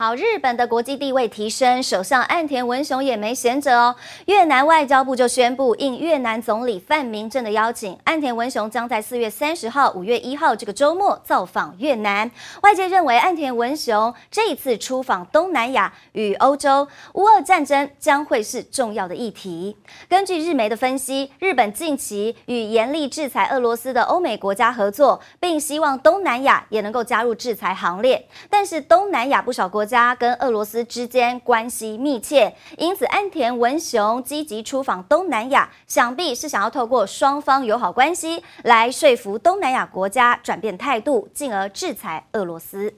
好，日本的国际地位提升，首相岸田文雄也没闲着哦。越南外交部就宣布，应越南总理范明政的邀请，岸田文雄将在四月三十号、五月一号这个周末造访越南。外界认为，岸田文雄这一次出访东南亚与欧洲，乌俄战争将会是重要的议题。根据日媒的分析，日本近期与严厉制裁俄罗斯的欧美国家合作，并希望东南亚也能够加入制裁行列。但是，东南亚不少国家跟俄罗斯之间关系密切，因此安田文雄积极出访东南亚，想必是想要透过双方友好关系来说服东南亚国家转变态度，进而制裁俄罗斯。